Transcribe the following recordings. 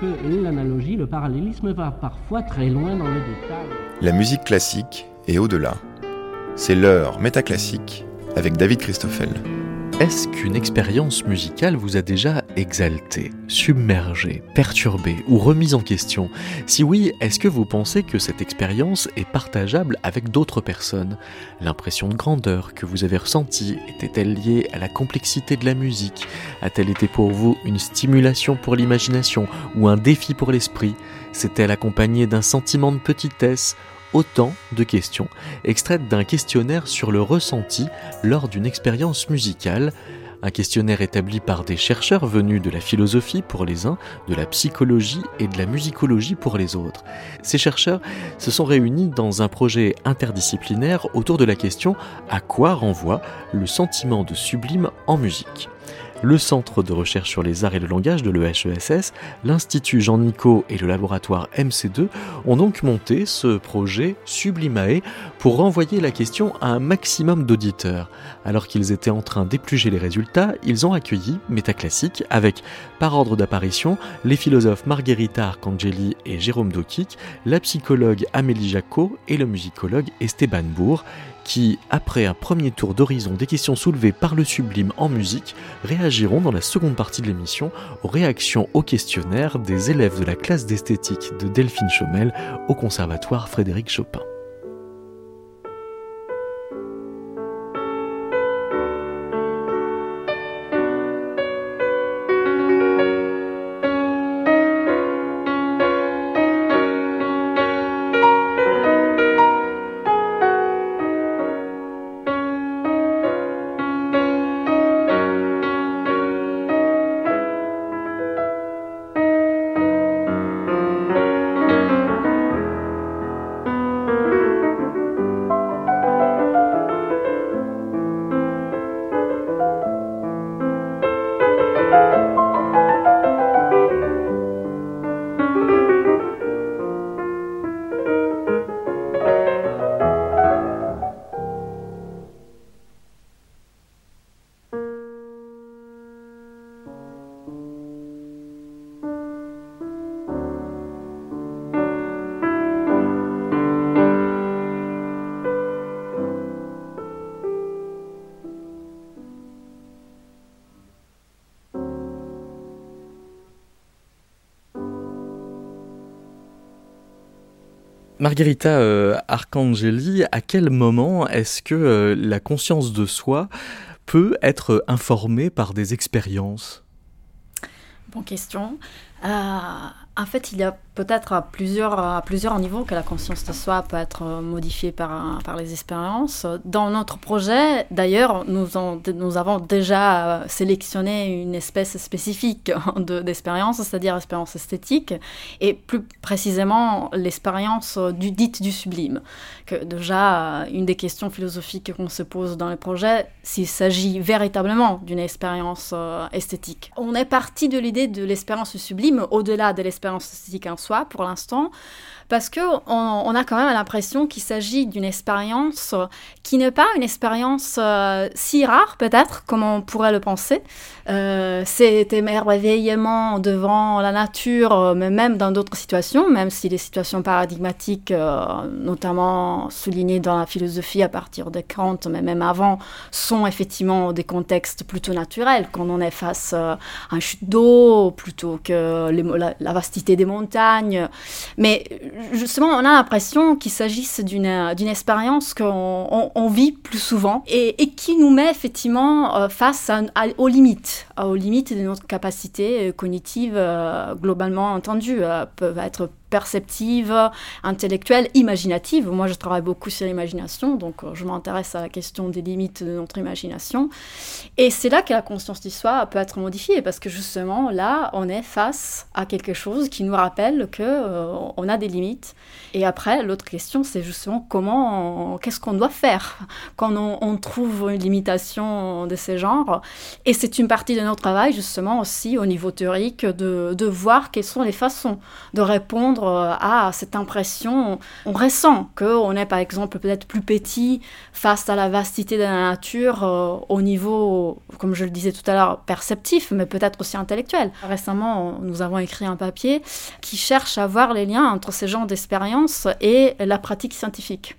que l'analogie, le parallélisme va parfois très loin dans le détail. La musique classique et au-delà. C'est l'heure métaclassique avec David Christoffel. Est-ce qu'une expérience musicale vous a déjà exalté, submergé, perturbé ou remis en question. Si oui, est-ce que vous pensez que cette expérience est partageable avec d'autres personnes? L'impression de grandeur que vous avez ressentie était-elle liée à la complexité de la musique? A-t-elle été pour vous une stimulation pour l'imagination ou un défi pour l'esprit? S'est-elle accompagnée d'un sentiment de petitesse? Autant de questions extraites d'un questionnaire sur le ressenti lors d'une expérience musicale, un questionnaire établi par des chercheurs venus de la philosophie pour les uns, de la psychologie et de la musicologie pour les autres. Ces chercheurs se sont réunis dans un projet interdisciplinaire autour de la question à quoi renvoie le sentiment de sublime en musique? Le Centre de recherche sur les arts et le langage de l'EHESS, l'Institut Jean Nicot et le laboratoire MC2 ont donc monté ce projet Sublimae pour renvoyer la question à un maximum d'auditeurs. Alors qu'ils étaient en train d'épluger les résultats, ils ont accueilli Métaclassique avec, par ordre d'apparition, les philosophes Margherita Arcangeli et Jérôme Dokik, la psychologue Amélie Jacot et le musicologue Esteban Bourg qui, après un premier tour d'horizon des questions soulevées par le sublime en musique, réagiront dans la seconde partie de l'émission aux réactions au questionnaire des élèves de la classe d'esthétique de Delphine Chaumel au Conservatoire Frédéric Chopin. Margherita euh, Arcangeli, à quel moment est-ce que euh, la conscience de soi peut être informée par des expériences? Bonne question. Euh, en fait, il y a peut-être à plusieurs, à plusieurs niveaux que la conscience de soi peut être modifiée par, par les expériences. Dans notre projet, d'ailleurs, nous, avons déjà sélectionné une espèce spécifique d'expérience, c'est-à-dire l'expérience esthétique, et plus précisément l'expérience du, dite du sublime. Que déjà, une des questions philosophiques qu'on se pose dans le projet, s'il s'agit véritablement d'une expérience euh, esthétique. On est parti de l'idée de l'expérience sublime au-delà de l'expérience esthétique en soi pour l'instant, parce que on, a quand même l'impression qu'il s'agit d'une expérience qui n'est pas une expérience euh, si rare peut-être comme on pourrait le penser. Euh, c'est émerveillement devant la nature, euh, mais même dans d'autres situations, même si les situations paradigmatiques, notamment soulignées dans la philosophie à partir de Kant, mais même avant, sont effectivement des contextes plutôt naturels, quand on est face à un chute d'eau plutôt que la, la, vastité des montagnes. Mais justement, on a l'impression qu'il s'agisse d'une expérience qu'on vit plus souvent et, qui nous met effectivement euh, face aux limites, aux limites de notre capacité cognitive euh, globalement entendue, euh, peuvent être perceptive, intellectuelle, imaginative. Moi, je travaille beaucoup sur l'imagination, donc euh, je m'intéresse à la question des limites de notre imagination. Et c'est là que la conscience du soi peut être modifiée, parce que justement, là, on est face à quelque chose qui nous rappelle que euh, on a des limites. Et après, l'autre question, c'est justement comment, qu'est-ce qu'on doit faire quand on, trouve une limitation de ces genres. Et c'est une partie de notre travail, justement, aussi au niveau théorique, de, de voir quelles sont les façons de répondre à cette impression. On ressent qu'on est, par exemple, peut-être plus petit face à la vastité de la nature au niveau, comme je le disais tout à l'heure, perceptif, mais peut-être aussi intellectuel. Récemment, nous avons écrit un papier qui cherche à voir les liens entre ces genres d'expériences et la pratique scientifique.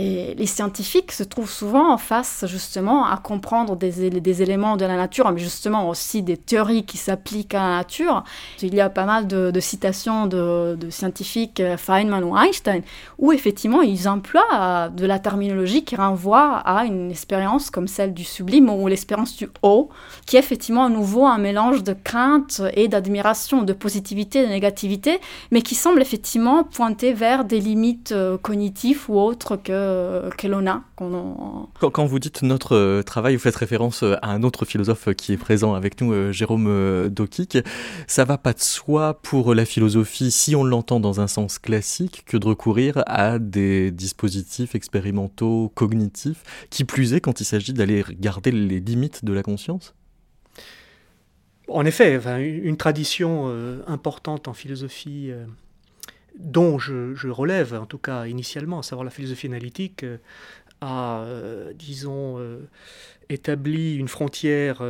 Et les scientifiques se trouvent souvent en face justement à comprendre des, éléments de la nature, mais justement aussi des théories qui s'appliquent à la nature. Il y a pas mal de, citations de, de, scientifiques, euh, Feynman ou Einstein, où effectivement ils emploient euh, de la terminologie qui renvoie à une expérience comme celle du sublime ou l'expérience du haut, qui est effectivement à nouveau un mélange de crainte et d'admiration, de positivité et de négativité, mais qui semble effectivement pointer vers des limites euh, cognitives ou autres que euh, que l'on a. Quand, vous dites notre euh, travail, vous faites référence euh, à un autre philosophe qui est présent avec nous, Jérôme Dokik. Ça va pas de soi pour la philosophie, si on l'entend dans un sens classique, que de recourir à des dispositifs expérimentaux, cognitifs, qui plus est quand il s'agit d'aller garder les limites de la conscience? En effet, une tradition importante en philosophie dont je, relève, en tout cas initialement, à savoir la philosophie analytique, euh, a, euh, disons, euh, établi une frontière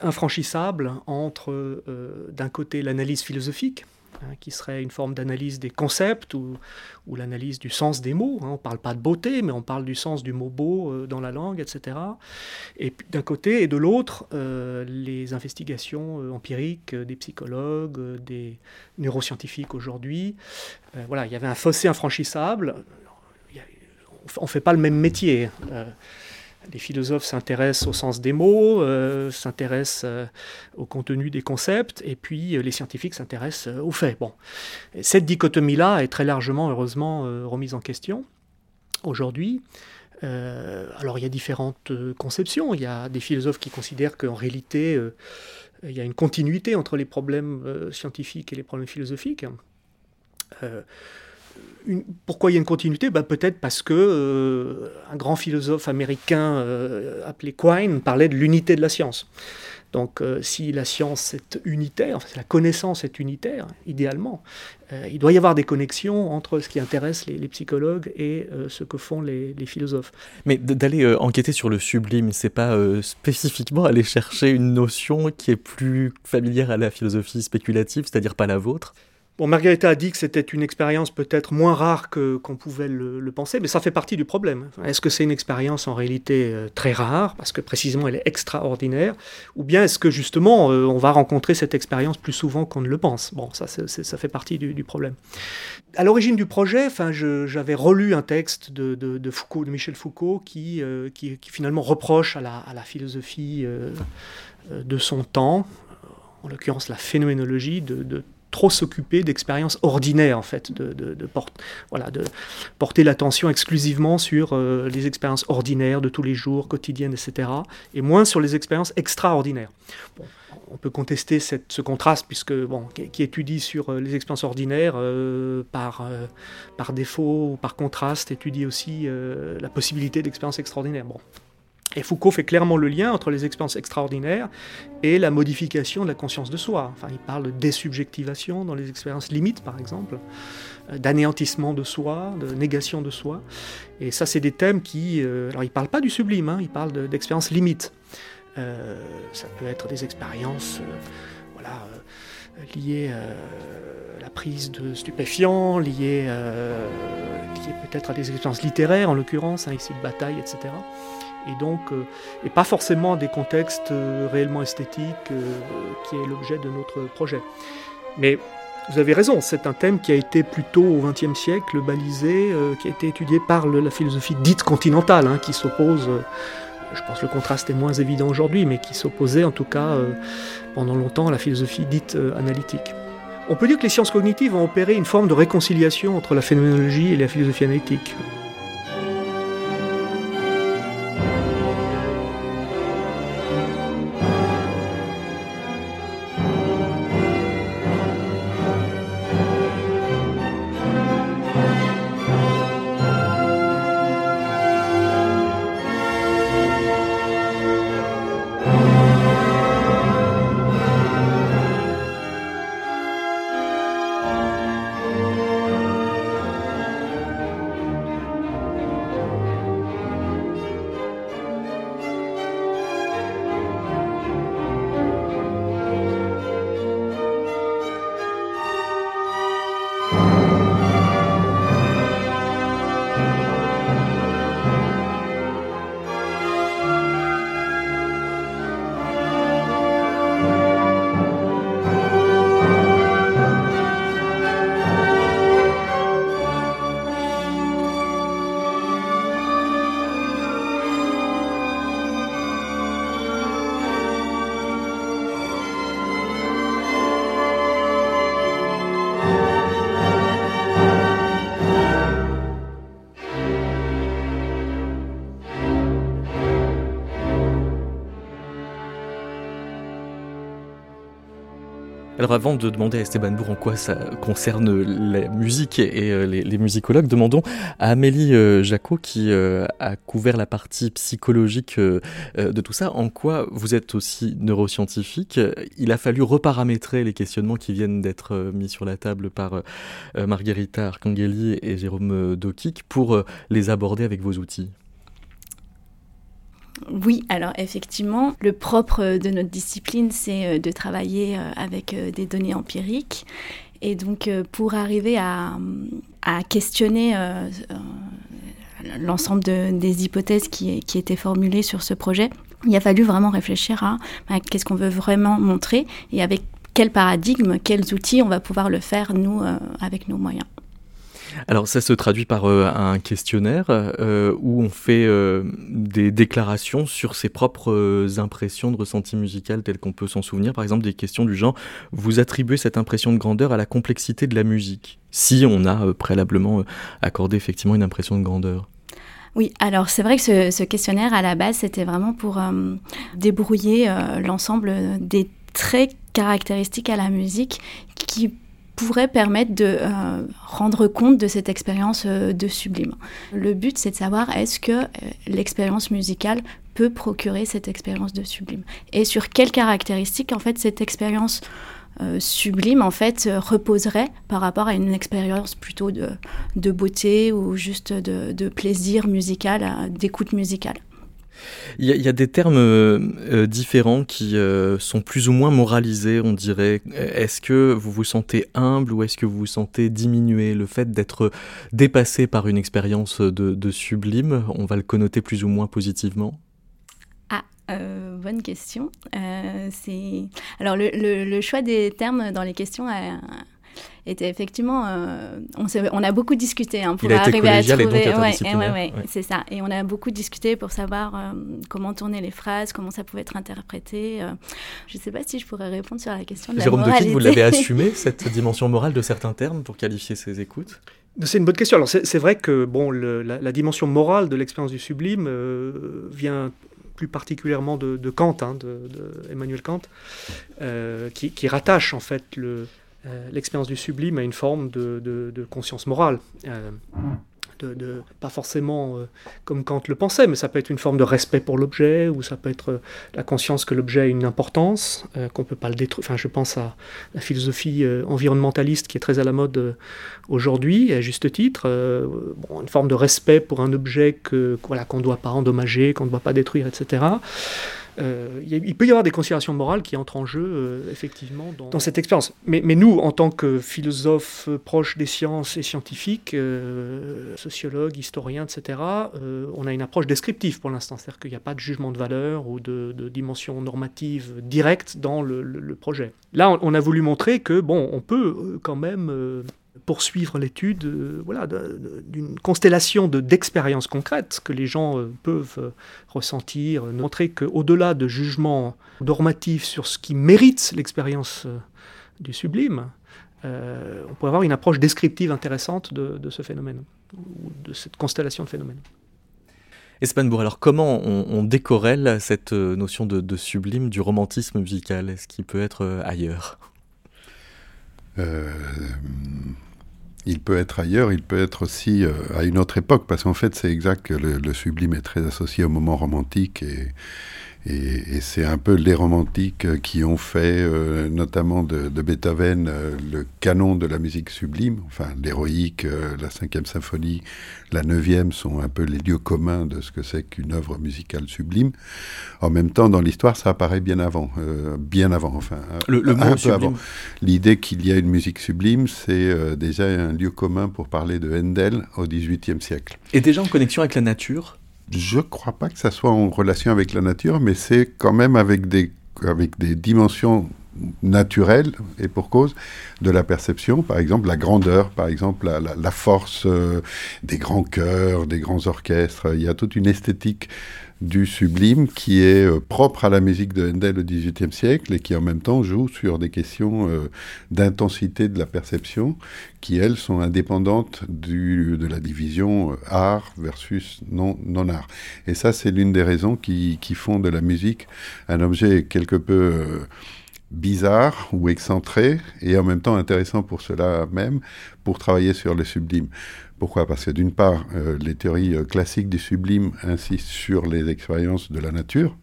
infranchissable entre, d'un côté, l'analyse philosophique, Hein, qui serait une forme d'analyse des concepts ou, l'analyse du sens des mots. Hein. On ne parle pas de beauté, mais on parle du sens du mot beau euh, dans la langue, etc. Et d'un côté et de l'autre, euh, les investigations euh, empiriques des psychologues, des neuroscientifiques aujourd'hui. voilà, il y avait un fossé infranchissable. On ne fait pas le même métier. Les philosophes s'intéressent au sens des mots, euh, s'intéressent euh, au contenu des concepts, et puis euh, les scientifiques s'intéressent aux faits. Bon. cette dichotomie-là est très largement, heureusement, remise en question aujourd'hui. alors il y a différentes conceptions. Il y a des philosophes qui considèrent qu'en réalité, il y a une continuité entre les problèmes scientifiques et les problèmes philosophiques pourquoi il y a une continuité? Bah, Peut-être parce que euh, un grand philosophe américain euh, appelé Quine parlait de l'unité de la science. Donc euh, si la science est unitaire, enfin, la connaissance est unitaire, idéalement, il doit y avoir des connexions entre ce qui intéresse les, psychologues et ce que font les, les philosophes. Mais d'aller enquêter sur le sublime, c'est pas spécifiquement aller chercher une notion qui est plus familière à la philosophie spéculative, c'est-à-dire pas la vôtre? Bon, a dit que c'était une expérience peut-être moins rare que qu'on pouvait le, penser, mais ça fait partie du problème. Est-ce que c'est une expérience en réalité euh, très rare, parce que précisément elle est extraordinaire, ou bien est-ce que justement euh, on va rencontrer cette expérience plus souvent qu'on ne le pense? Bon, ça, ça fait partie du, problème. À l'origine du projet, enfin, j'avais relu un texte de, de, Foucault, de Michel Foucault, qui, euh, qui, finalement reproche à la, à la philosophie de son temps, en l'occurrence la phénoménologie, de trop s'occuper d'expériences ordinaires, en fait, de, voilà, de porter l'attention exclusivement sur euh, les expériences ordinaires de tous les jours, quotidiennes, etc., et moins sur les expériences extraordinaires. on peut contester ce contraste, puisque, bon, qui, étudie sur euh, les expériences ordinaires, euh, par, par défaut ou par contraste, étudie aussi la possibilité d'expériences extraordinaires. Et Foucault fait clairement le lien entre les expériences extraordinaires et la modification de la conscience de soi. Enfin, il parle de désubjectivation dans les expériences limites, par exemple, euh, d'anéantissement de soi, de négation de soi. Et ça, c'est des thèmes qui... Euh, alors, il ne parle pas du sublime, hein, il parle d'expériences limites. Euh, ça peut être des expériences voilà, liées à la prise de stupéfiants, liées, liées peut-être à des expériences littéraires, en l'occurrence, hein, ici de bataille, etc et donc euh, et pas forcément des contextes euh, réellement esthétiques euh, qui est l'objet de notre projet. Mais vous avez raison, c'est un thème qui a été plutôt au XXe siècle balisé, qui a été étudié par la philosophie dite continentale, hein, qui s'oppose, je pense que le contraste est moins évident aujourd'hui, mais qui s'opposait en tout cas pendant longtemps à la philosophie dite analytique. On peut dire que les sciences cognitives ont opéré une forme de réconciliation entre la phénoménologie et la philosophie analytique. Avant de demander à Esteban Bourg en quoi ça concerne la musique et euh, les, musicologues, demandons à Amélie euh, Jacot qui euh, a couvert la partie psychologique de tout ça, en quoi vous êtes aussi neuroscientifique. Il a fallu reparamétrer les questionnements qui viennent d'être mis sur la table par Margherita Arcangeli et Jérôme Dokik pour les aborder avec vos outils. Oui, alors effectivement, le propre de notre discipline, c'est euh, de travailler euh, avec euh, des données empiriques. Et donc, pour arriver à, questionner l'ensemble des hypothèses qui, étaient formulées sur ce projet, il a fallu vraiment réfléchir à, qu'est-ce qu'on veut vraiment montrer et avec quel paradigme, quels outils on va pouvoir le faire, nous, avec nos moyens. Alors ça se traduit par euh, un questionnaire euh, où on fait euh, des déclarations sur ses propres impressions de ressenti musical telles qu'on peut s'en souvenir. Par exemple des questions du genre vous attribuez cette impression de grandeur à la complexité de la musique? Si on a préalablement accordé effectivement une impression de grandeur. Oui, alors c'est vrai que ce, questionnaire à la base c'était vraiment pour débrouiller l'ensemble des traits caractéristiques à la musique qui pourrait permettre de euh, rendre compte de cette expérience euh, de sublime. Le but, c'est de savoir est-ce que euh, l'expérience musicale peut procurer cette expérience de sublime? Et sur quelles caractéristiques en fait cette expérience sublime en fait reposerait par rapport à une expérience plutôt de, de beauté ou juste de, de plaisir musical, d'écoute musicale? Il y, a des termes euh, euh, différents qui euh, sont plus ou moins moralisés, on dirait. Est-ce que vous vous sentez humble ou est-ce que vous vous sentez diminué? Le fait d'être dépassé par une expérience de, sublime, on va le connoter plus ou moins positivement? Ah, bonne question. alors le, choix des termes dans les questions était effectivement, euh, on, on, a beaucoup discuté hein, pour arriver à trouver. Ouais, c'est ça. Et on a beaucoup discuté pour savoir euh, comment tourner les phrases, comment ça pouvait être interprété. Euh. je ne sais pas si je pourrais répondre sur la question de Jérôme la moralité. vous l'avez assumé cette dimension morale de certains termes pour qualifier ces écoutes? C'est une bonne question. Alors c'est vrai que bon, la, dimension morale de l'expérience du sublime vient plus particulièrement de, Kant, hein, de, Emmanuel Kant, qui, qui, rattache en fait le, euh, l'expérience du sublime a une forme de, conscience morale. Euh, de, pas forcément euh, comme Kant le pensait, mais ça peut être une forme de respect pour l'objet, ou ça peut être la conscience que l'objet a une importance, qu'on ne peut pas le détruire. Enfin, je pense à la philosophie environnementaliste qui est très à la mode aujourd'hui, à juste titre. une forme de respect pour un objet voilà, qu'on ne doit pas endommager, qu'on ne doit pas détruire, etc. Euh, il peut y avoir des considérations morales qui entrent en jeu, euh, effectivement, dans, cette expérience. Mais, nous, en tant que philosophes proches des sciences et scientifiques, euh, sociologues, historiens, etc., on a une approche descriptive pour l'instant. C'est-à-dire qu'il n'y a pas de jugement de valeur ou de, dimension normative directe dans le, le projet. Là, on, a voulu montrer que, bon, on peut quand même poursuivre l'étude euh, voilà, d'une constellation d'expériences concrètes que les gens euh, peuvent euh, ressentir, montrer qu'au-delà de jugements normatifs sur ce qui mérite l'expérience du sublime, on peut avoir une approche descriptive intéressante de, ce phénomène, de cette constellation de phénomènes. Espanbourg, alors comment on, décorrèle cette notion de, sublime du romantisme musical Est-ce qu'il peut être ailleurs? Il peut être ailleurs, il peut être aussi euh, à une autre époque, parce qu'en fait c'est exact que le, sublime est très associé au moment romantique et, et, c'est un peu les romantiques qui ont fait, euh, notamment de, Beethoven, euh, le canon de la musique sublime. Enfin, l'héroïque, euh, la cinquième symphonie, la neuvième sont un peu les lieux communs de ce que c'est qu'une œuvre musicale sublime. En même temps, dans l'histoire, ça apparaît bien avant, bien avant, enfin, le, le un peu avant. L'idée qu'il y a une musique sublime, c'est déjà un lieu commun pour parler de Handel au XVIIIe siècle. Et déjà en connexion avec la nature je ne crois pas que ça soit en relation avec la nature, mais c'est quand même avec des, avec des dimensions naturelles, et pour cause, de la perception. Par exemple, la grandeur, par exemple, la, force euh, des grands chœurs, des grands orchestres. Il y a toute une esthétique du sublime qui est euh, propre à la musique de Handel au XVIIIe siècle et qui en même temps joue sur des questions euh, d'intensité de la perception qui, elles, sont indépendantes du, de la division euh, art versus non, non-art. Et ça, c'est l'une des raisons qui, qui, font de la musique un objet quelque peu bizarre ou excentré et en même temps intéressant pour cela même, pour travailler sur le sublime. Pourquoi? Parce que d'une part, euh, les théories euh, classiques du sublime insistent sur les expériences de la nature.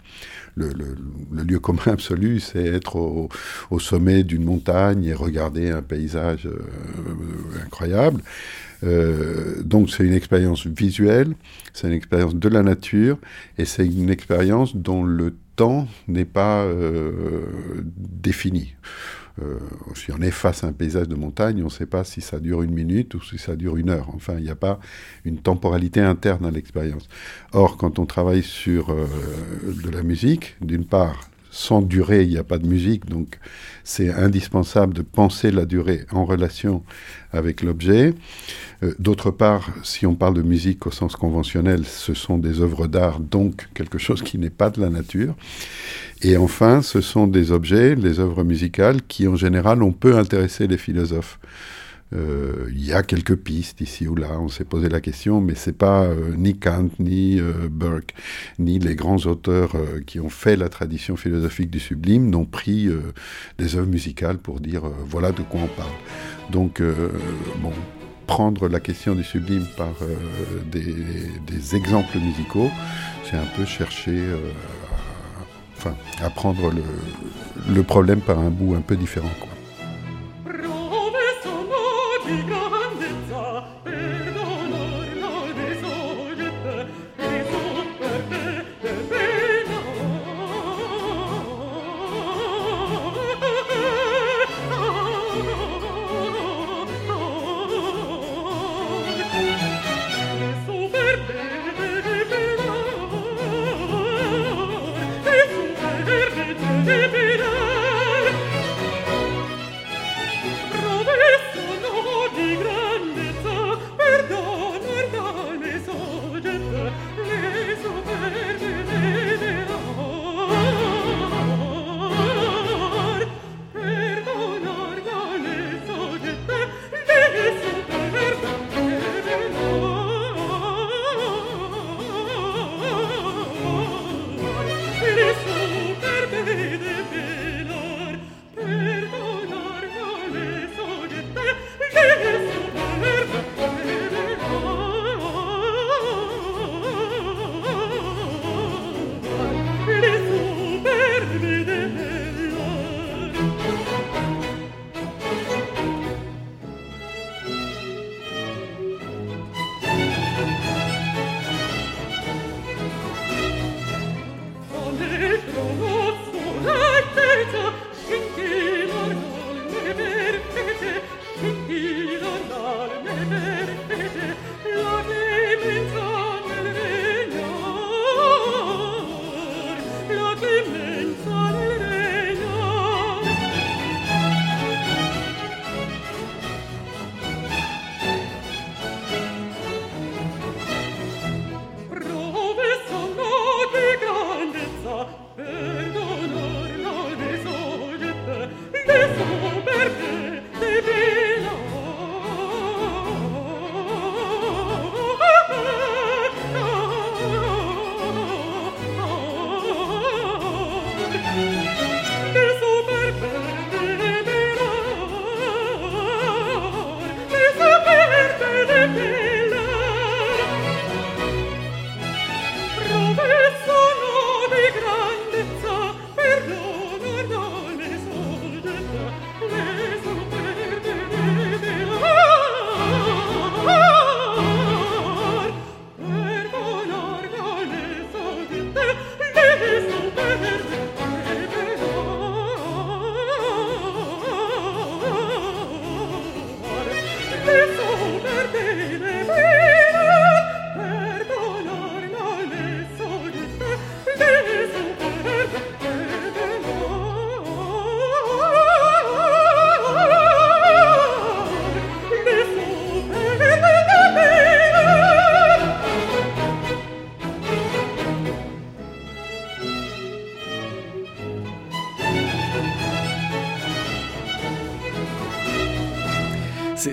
Le, lieu commun absolu, c'est être au, sommet d'une montagne et regarder un paysage euh, incroyable. donc c'est une expérience visuelle, c'est une expérience de la nature, et c'est une expérience dont le temps n'est pas défini. Euh, si on est face à un paysage de montagne, on ne sait pas si ça dure une minute ou si ça dure une heure. Enfin, il n'y a pas une temporalité interne à l'expérience. Or, quand on travaille sur euh, de la musique, d'une part, sans durée, il n'y a pas de musique, donc c'est indispensable de penser la durée en relation avec l'objet. Euh, d'autre part, si on parle de musique au sens conventionnel, ce sont des œuvres d'art, donc quelque chose qui n'est pas de la nature. Et enfin, ce sont des objets, les œuvres musicales, qui en général, on peut intéresser les philosophes. Euh, il y a quelques pistes ici ou là, on s'est posé la question, mais c'est pas euh, ni Kant, ni Burke, ni les grands auteurs qui ont fait la tradition philosophique du sublime n'ont pris des œuvres musicales pour dire voilà de quoi on parle. Donc, bon, prendre la question du sublime par euh, des, exemples musicaux, c'est un peu chercher euh, enfin, à prendre le, problème par un bout un peu différent.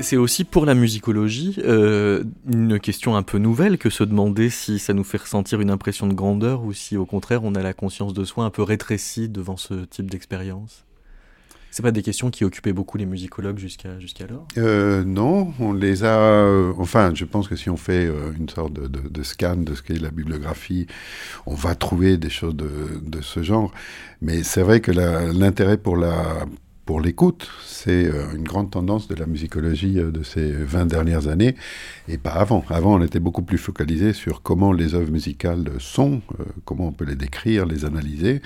C'est aussi pour la musicologie euh, une question un peu nouvelle que se demander si ça nous fait ressentir une impression de grandeur ou si au contraire on a la conscience de soi un peu rétrécie devant ce type d'expérience. C'est pas des questions qui occupaient beaucoup les musicologues jusqu'à jusqu'alors? Euh, Non, on les a. Euh, enfin, je pense que si on fait euh, une sorte de, de, scan de ce qu'est la bibliographie, on va trouver des choses de, de ce genre. Mais c'est vrai que l'intérêt pour la pour l'écoute. C'est euh, une grande tendance de la musicologie euh, de ces 20 dernières années, et pas avant. Avant, on était beaucoup plus focalisé sur comment les œuvres musicales sont, euh, comment on peut les décrire, les analyser,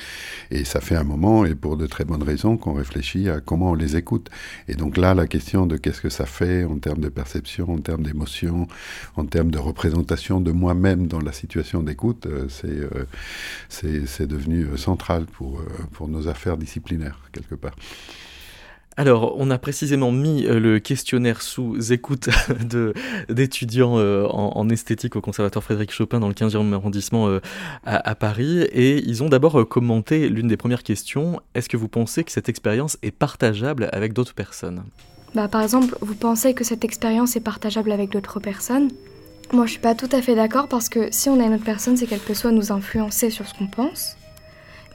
et ça fait un moment, et pour de très bonnes raisons, qu'on réfléchit à comment on les écoute. Et donc là, la question de qu'est-ce que ça fait en termes de perception, en termes d'émotion, en termes de représentation de moi-même dans la situation d'écoute, c'est devenu central pour, pour nos affaires disciplinaires, quelque part. Alors, on a précisément mis euh, le questionnaire sous écoute d'étudiants euh, en, esthétique au Conservatoire Frédéric Chopin dans le 15e arrondissement euh, à, Paris. Et ils ont d'abord commenté l'une des premières questions. Est-ce que vous pensez que cette expérience est partageable avec d'autres personnes? Bah, Par exemple, vous pensez que cette expérience est partageable avec d'autres personnes? Moi, je suis pas tout à fait d'accord parce que si on a une autre personne, c'est qu'elle peut soit nous influencer sur ce qu'on pense,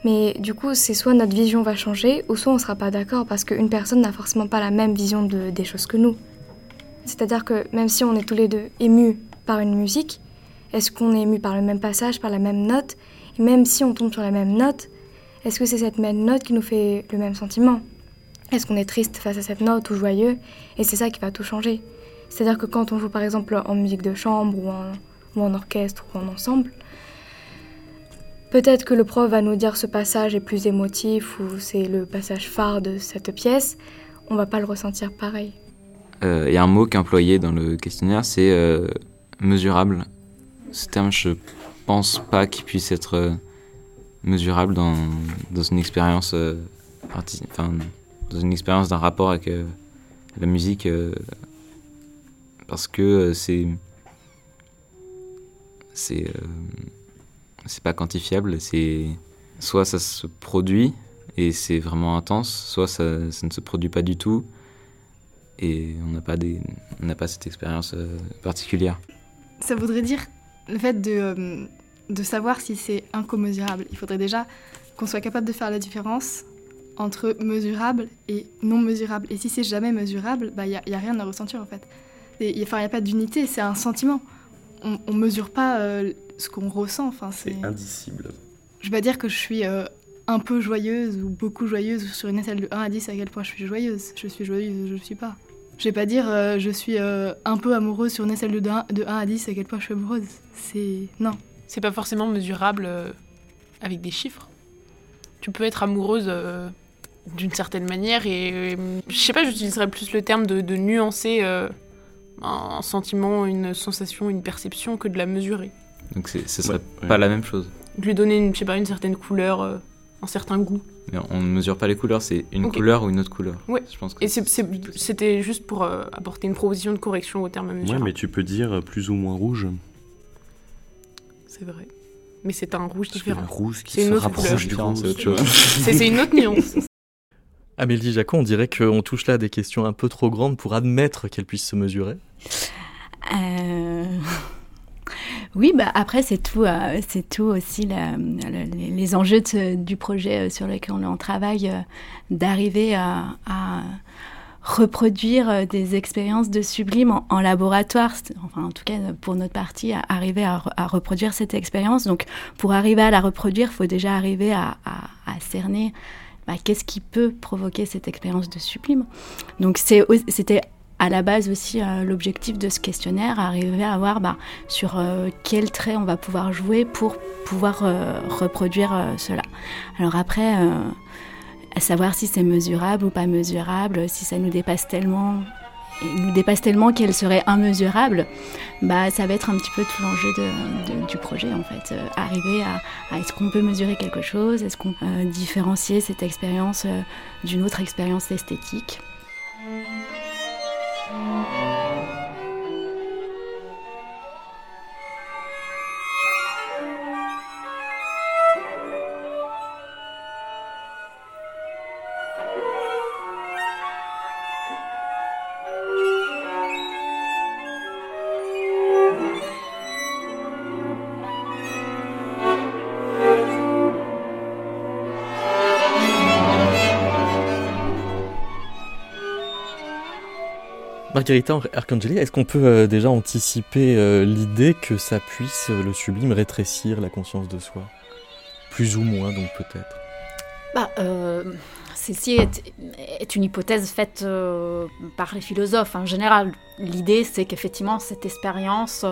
mais du coup, c'est soit notre vision va changer, ou soit on ne sera pas d'accord parce qu'une personne n'a forcément pas la même vision de, des choses que nous. C'est-à-dire que même si on est tous les deux émus par une musique, est-ce qu'on est ému par le même passage, par la même note? Et même si on tombe sur la même note, est-ce que c'est cette même note qui nous fait le même sentiment? Est-ce qu'on est triste face à cette note ou joyeux? Et c'est ça qui va tout changer. C'est-à-dire que quand on joue par exemple en musique de chambre ou en, ou en orchestre ou en ensemble, Peut-être que le prof va nous dire ce passage est plus émotif ou c'est le passage phare de cette pièce. On va pas le ressentir pareil. Il euh, un mot qui est employé dans le questionnaire, c'est euh, mesurable. Ce terme, je pense pas qu'il puisse être euh, mesurable dans, une expérience, dans une expérience d'un rapport avec la musique, parce que c'est c'est c'est pas quantifiable, c'est soit ça se produit et c'est vraiment intense, soit ça, ça, ne se produit pas du tout et on n'a pas, des, on pas cette expérience euh, particulière. Ça voudrait dire le fait de, euh, de savoir si c'est incommesurable. Il faudrait déjà qu'on soit capable de faire la différence entre mesurable et non mesurable. Et si c'est jamais mesurable, il bah, n'y a, a, rien à ressentir en fait. Il n'y a, pas d'unité, c'est un sentiment. On ne mesure pas euh, ce qu'on ressent. Enfin, c'est indicible. Je vais pas dire que je suis euh, un peu joyeuse ou beaucoup joyeuse sur une échelle de 1 à 10 à quel point je suis joyeuse. Je suis joyeuse, je ne suis pas. Je vais pas dire euh, je suis euh, un peu amoureuse sur une échelle de 1, de 1 à 10 à quel point je suis amoureuse. C'est. Non. C'est pas forcément mesurable avec des chiffres. Tu peux être amoureuse d'une certaine manière et. je sais pas, j'utiliserais plus le terme de, de nuancer un sentiment, une sensation, une perception que de la mesurer. Donc ce serait pas la même chose. Lui donner une, je sais pas, une certaine couleur, euh, un certain goût. Mais on ne mesure pas les couleurs, c'est une couleur ou une autre couleur. Oui. Je pense que Et c'était juste pour euh, apporter une proposition de correction au terme mesure. Ouais, mais tu peux dire plus ou moins rouge. C'est vrai. Mais c'est un rouge différent. Un rouge qui se rapproche du rouge. C'est une autre nuance. Amélie Jacon, on dirait qu'on touche là à des questions un peu trop grandes pour admettre qu'elles puissent se mesurer. Euh... Oui, bah après, c'est tout, euh, tout aussi les, enjeux du projet euh, sur lequel on travaille, euh, d'arriver à, reproduire des expériences de sublime en, laboratoire, enfin en tout cas pour notre partie, à arriver à, reproduire cette expérience. Donc pour arriver à la reproduire, il faut déjà arriver à, cerner bah, qu'est-ce qui peut provoquer cette expérience de sublime. Donc c'était à la base aussi euh, l'objectif de ce questionnaire, arriver à voir bah, sur euh, quel trait on va pouvoir jouer pour pouvoir euh, reproduire cela. Alors après, à savoir si c'est mesurable ou pas mesurable, si ça nous dépasse tellement, nous dépasse tellement qu'elle serait immesurable, bah ça va être un petit peu tout l'enjeu du projet en fait. arriver à, est-ce qu'on peut mesurer quelque chose, est-ce qu'on peut différencier cette expérience d'une autre expérience esthétique. Thank you. Margherita Arcangeli, est-ce qu'on peut déjà anticiper l'idée que ça puisse, le sublime, rétrécir la conscience de soi? Plus ou moins, donc peut-être bah, Celle-ci est, une hypothèse faite par les philosophes en général. L'idée, c'est qu'effectivement, cette expérience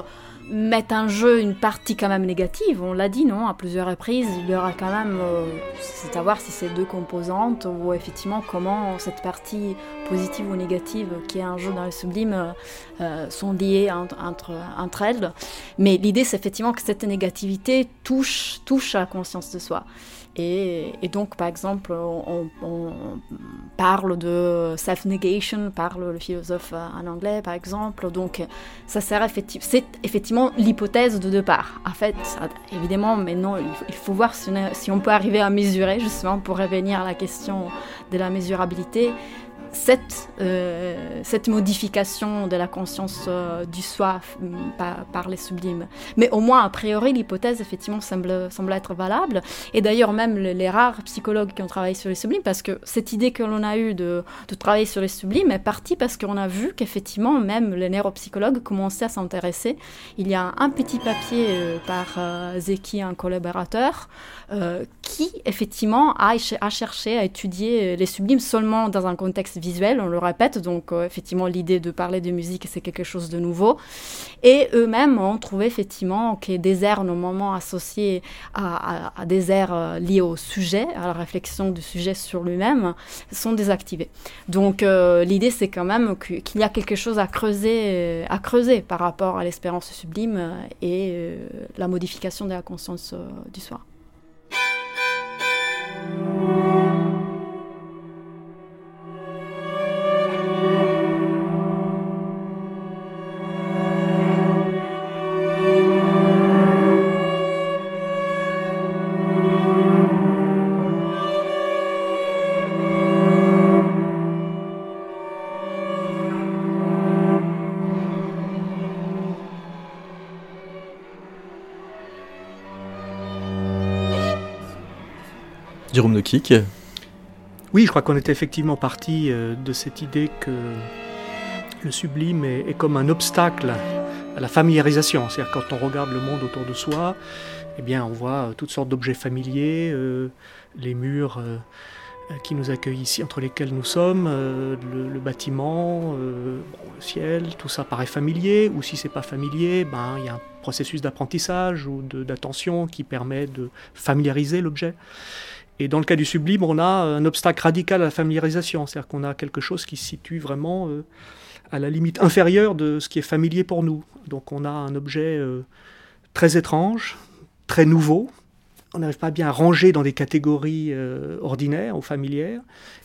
mettent en jeu une partie quand même négative. On l'a dit, non, à plusieurs reprises, il y aura quand même, euh, c'est à voir si c'est deux composantes ou effectivement comment cette partie positive ou négative qui est en jeu dans le sublime euh, euh, sont liées entre, elles. Mais l'idée, c'est effectivement que cette négativité touche, touche à la conscience de soi. Et, donc, par exemple, on, parle de self-negation, parle le philosophe en anglais, par exemple. Donc, ça sert effectivement l'hypothèse de départ. En fait, évidemment, maintenant, il faut voir si on, si on peut arriver à mesurer, justement, pour revenir à la question de la mesurabilité cette, euh, cette modification de la conscience euh, du soi par, les sublimes. Mais au moins, a priori, l'hypothèse, effectivement, semble, semble être valable. Et d'ailleurs, même les, rares psychologues qui ont travaillé sur les sublimes, parce que cette idée que l'on a eue de, de, travailler sur les sublimes est partie parce qu'on a vu qu'effectivement, même les neuropsychologues commençaient à s'intéresser. Il y a un petit papier euh, par Zeki, un collaborateur, qui, effectivement, a, cherché à étudier les sublimes seulement dans un contexte visuel, on le répète, donc euh, effectivement l'idée de parler de musique c'est quelque chose de nouveau. Et eux-mêmes ont trouvé effectivement que des airs normalement associés à, des airs euh, liés au sujet, à la réflexion du sujet sur lui-même, sont désactivés. Donc euh, l'idée c'est quand même qu'il y a quelque chose à creuser, à creuser par rapport à l'espérance sublime et la modification de la conscience du Música Nokik Oui, je crois qu'on était effectivement parti euh, de cette idée que le sublime est, comme un obstacle à la familiarisation. C'est-à-dire quand on regarde le monde autour de soi, eh bien, on voit euh, toutes sortes d'objets familiers, euh, les murs qui nous accueillent ici, entre lesquels nous sommes, le, bâtiment, le ciel, tout ça paraît familier. Ou si c'est pas familier, ben il y a un processus d'apprentissage ou d'attention qui permet de familiariser l'objet. Et dans le cas du sublime, on a un obstacle radical à la familiarisation, c'est-à-dire qu'on a quelque chose qui se situe vraiment euh, à la limite inférieure de ce qui est familier pour nous. Donc on a un objet euh, très étrange, très nouveau, on n'arrive pas bien à ranger dans des catégories euh, ordinaires ou familières,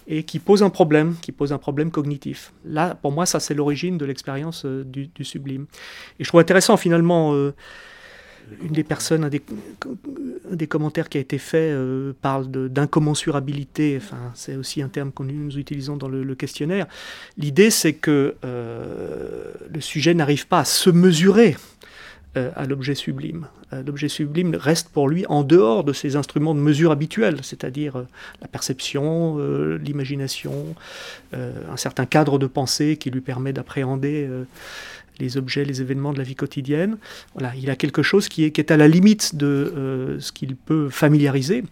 et qui pose un problème, qui pose un problème cognitif. Là, pour moi, ça c'est l'origine de l'expérience du, sublime. Et je trouve intéressant finalement une des personnes, un des, commentaires qui a été fait euh, parle d'incommensurabilité, enfin, c'est aussi un terme que nous utilisons dans le, questionnaire. L'idée, c'est que euh, le sujet n'arrive pas à se mesurer euh, à l'objet sublime. l'objet sublime reste pour lui en dehors de ses instruments de mesure habituels, c'est-à-dire la perception, l'imagination, un certain cadre de pensée qui lui permet d'appréhender les objets, les événements de la vie quotidienne. Voilà, il a quelque chose qui est, à la limite de euh, ce qu'il peut familiariser,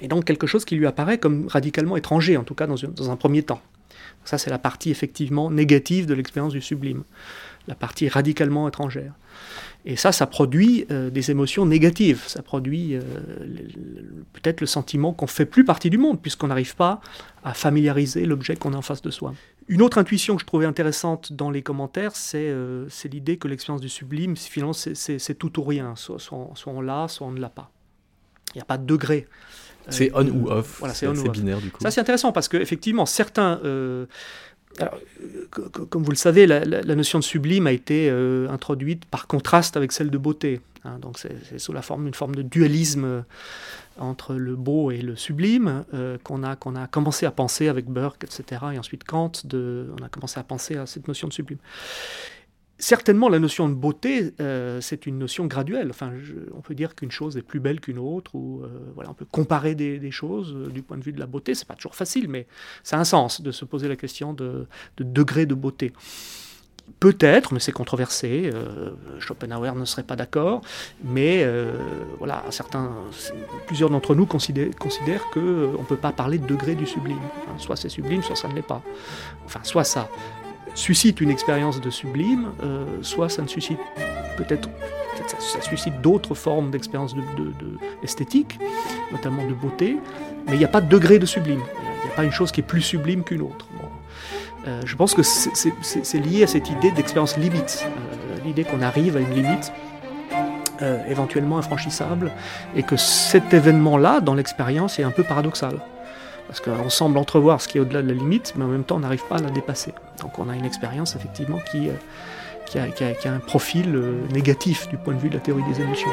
et donc quelque chose qui lui apparaît comme radicalement étranger, en tout cas dans, un premier temps. Ça, c'est la partie effectivement négative de l'expérience du sublime, la partie radicalement étrangère. Et ça, ça produit euh, des émotions négatives. Ça produit euh, peut-être le sentiment qu'on fait plus partie du monde, puisqu'on n'arrive pas à familiariser l'objet qu'on a en face de soi. Une autre intuition que je trouvais intéressante dans les commentaires, c'est euh, l'idée que l'expérience du sublime, finalement, c'est tout ou rien. Soit, soit, on l'a, soit on ne l'a pas. Il n'y a pas de degré. Euh, c'est on ou off. Voilà, c'est binaire du coup. Ça, c'est intéressant parce qu'effectivement, certains. Euh, comme vous le savez, la, notion de sublime a été introduite par contraste avec celle de beauté. Hein. donc, c'est sous la forme d'une forme de dualisme entre le beau et le sublime, euh, qu'on a, qu'on a commencé à penser avec Burke, etc., et ensuite Kant, on a commencé à penser à cette notion de sublime. Certainement, la notion de beauté, euh, c'est une notion graduelle. On peut dire qu'une chose est plus belle qu'une autre, ou euh, on peut comparer des, choses du point de vue de la beauté. C'est pas toujours facile, mais ça a un sens de se poser la question de, de degré de beauté. Peut-être, mais c'est controversé. Euh, Schopenhauer ne serait pas d'accord, mais euh, voilà, certains, plusieurs d'entre nous considèrent, considèrent qu'on ne peut pas parler de degré du sublime. soit c'est sublime, soit ça ne l'est pas. Enfin, soit ça suscite une expérience de sublime, euh, soit ça ne suscite peut-être ça, suscite d'autres formes d'expérience de, esthétique, notamment de beauté, mais il n'y a pas de degré de sublime. Il n'y a pas une chose qui est plus sublime qu'une autre. Euh, je pense que c'est lié à cette idée d'expérience limite, euh, l'idée qu'on arrive à une limite euh, éventuellement infranchissable, et que cet événement-là, dans l'expérience, est un peu paradoxal. Parce qu'on semble entrevoir ce qui est au-delà de la limite, mais en même temps, on n'arrive pas à la dépasser. Donc on a une expérience, effectivement, qui, qui, a, a un profil négatif du point de vue de la théorie des émotions.